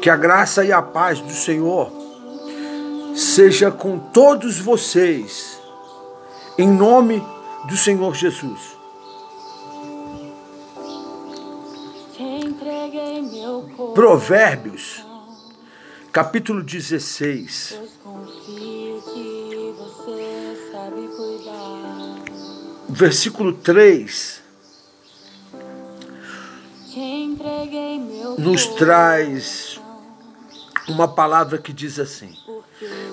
Que a graça e a paz do Senhor seja com todos vocês, em nome do Senhor Jesus. Provérbios, capítulo 16. Versículo 3 nos traz uma palavra que diz assim: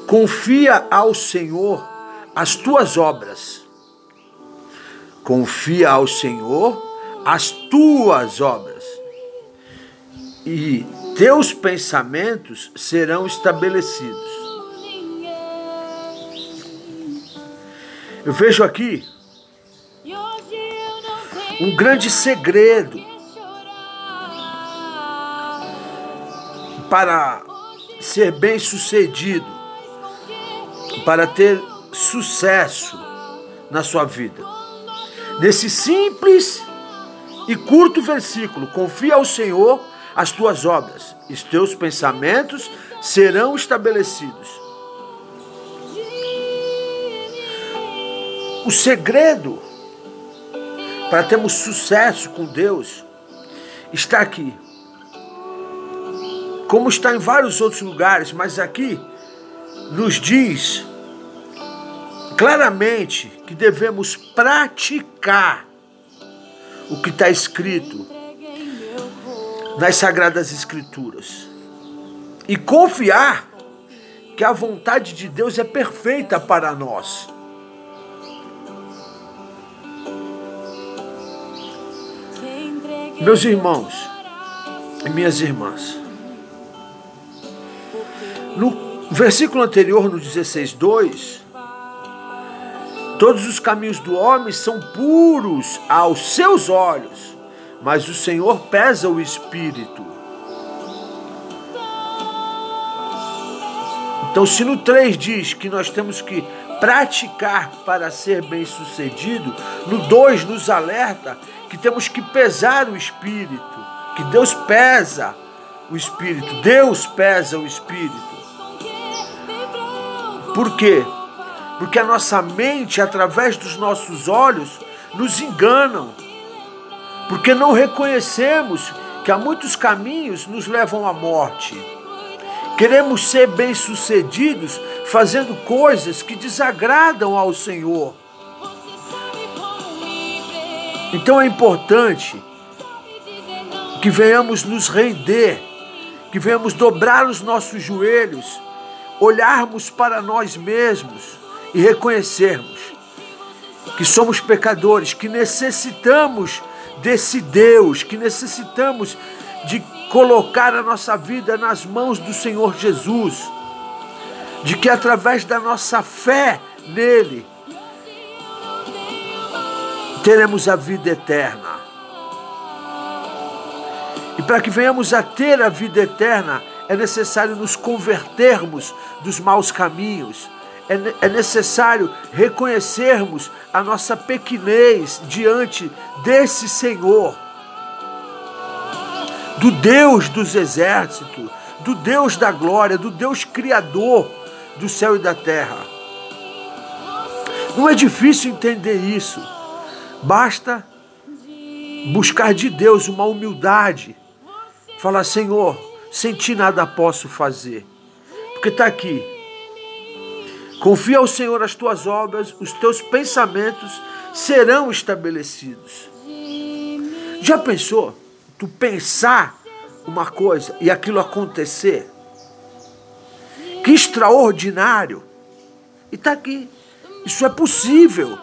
Confia ao Senhor as tuas obras. Confia ao Senhor as tuas obras. E teus pensamentos serão estabelecidos. Eu vejo aqui um grande segredo para ser bem sucedido, para ter sucesso na sua vida. Nesse simples e curto versículo, confia ao Senhor as tuas obras, os teus pensamentos serão estabelecidos. O segredo para termos sucesso com Deus está aqui como está em vários outros lugares, mas aqui nos diz claramente que devemos praticar o que está escrito nas Sagradas Escrituras e confiar que a vontade de Deus é perfeita para nós. Meus irmãos e minhas irmãs, no versículo anterior, no 16, 2, todos os caminhos do homem são puros aos seus olhos, mas o Senhor pesa o espírito. Então, se no 3 diz que nós temos que praticar para ser bem-sucedido, no 2 nos alerta que temos que pesar o espírito, que Deus pesa o espírito, Deus pesa o espírito. Por quê? Porque a nossa mente, através dos nossos olhos, nos enganam. Porque não reconhecemos que há muitos caminhos nos levam à morte. Queremos ser bem-sucedidos fazendo coisas que desagradam ao Senhor. Então é importante que venhamos nos render, que venhamos dobrar os nossos joelhos olharmos para nós mesmos e reconhecermos que somos pecadores, que necessitamos desse Deus, que necessitamos de colocar a nossa vida nas mãos do Senhor Jesus, de que através da nossa fé nele teremos a vida eterna. E para que venhamos a ter a vida eterna, é necessário nos convertermos dos maus caminhos. É, é necessário reconhecermos a nossa pequenez diante desse Senhor, do Deus dos exércitos, do Deus da glória, do Deus criador do céu e da terra. Não é difícil entender isso. Basta buscar de Deus uma humildade. Falar, Senhor, sem ti nada posso fazer. Porque está aqui. Confia ao Senhor as tuas obras, os teus pensamentos serão estabelecidos. Já pensou? Tu pensar uma coisa e aquilo acontecer? Que extraordinário! E está aqui. Isso é possível.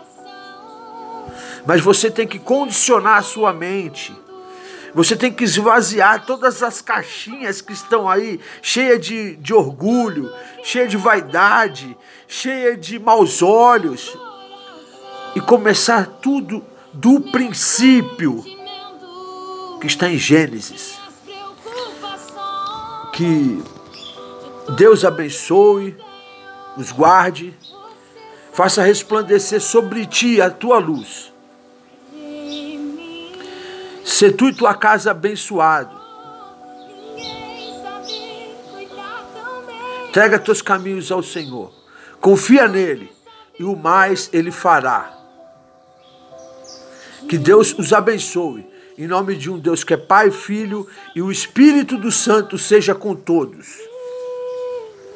Mas você tem que condicionar a sua mente você tem que esvaziar todas as caixinhas que estão aí, cheia de, de orgulho, cheia de vaidade, cheia de maus olhos, e começar tudo do princípio que está em Gênesis. Que Deus abençoe, os guarde, faça resplandecer sobre ti a tua luz Se tu e tua casa abençoado. Entrega teus caminhos ao Senhor. Confia nele e o mais ele fará. Que Deus os abençoe. Em nome de um Deus que é Pai, Filho e o Espírito do Santo seja com todos.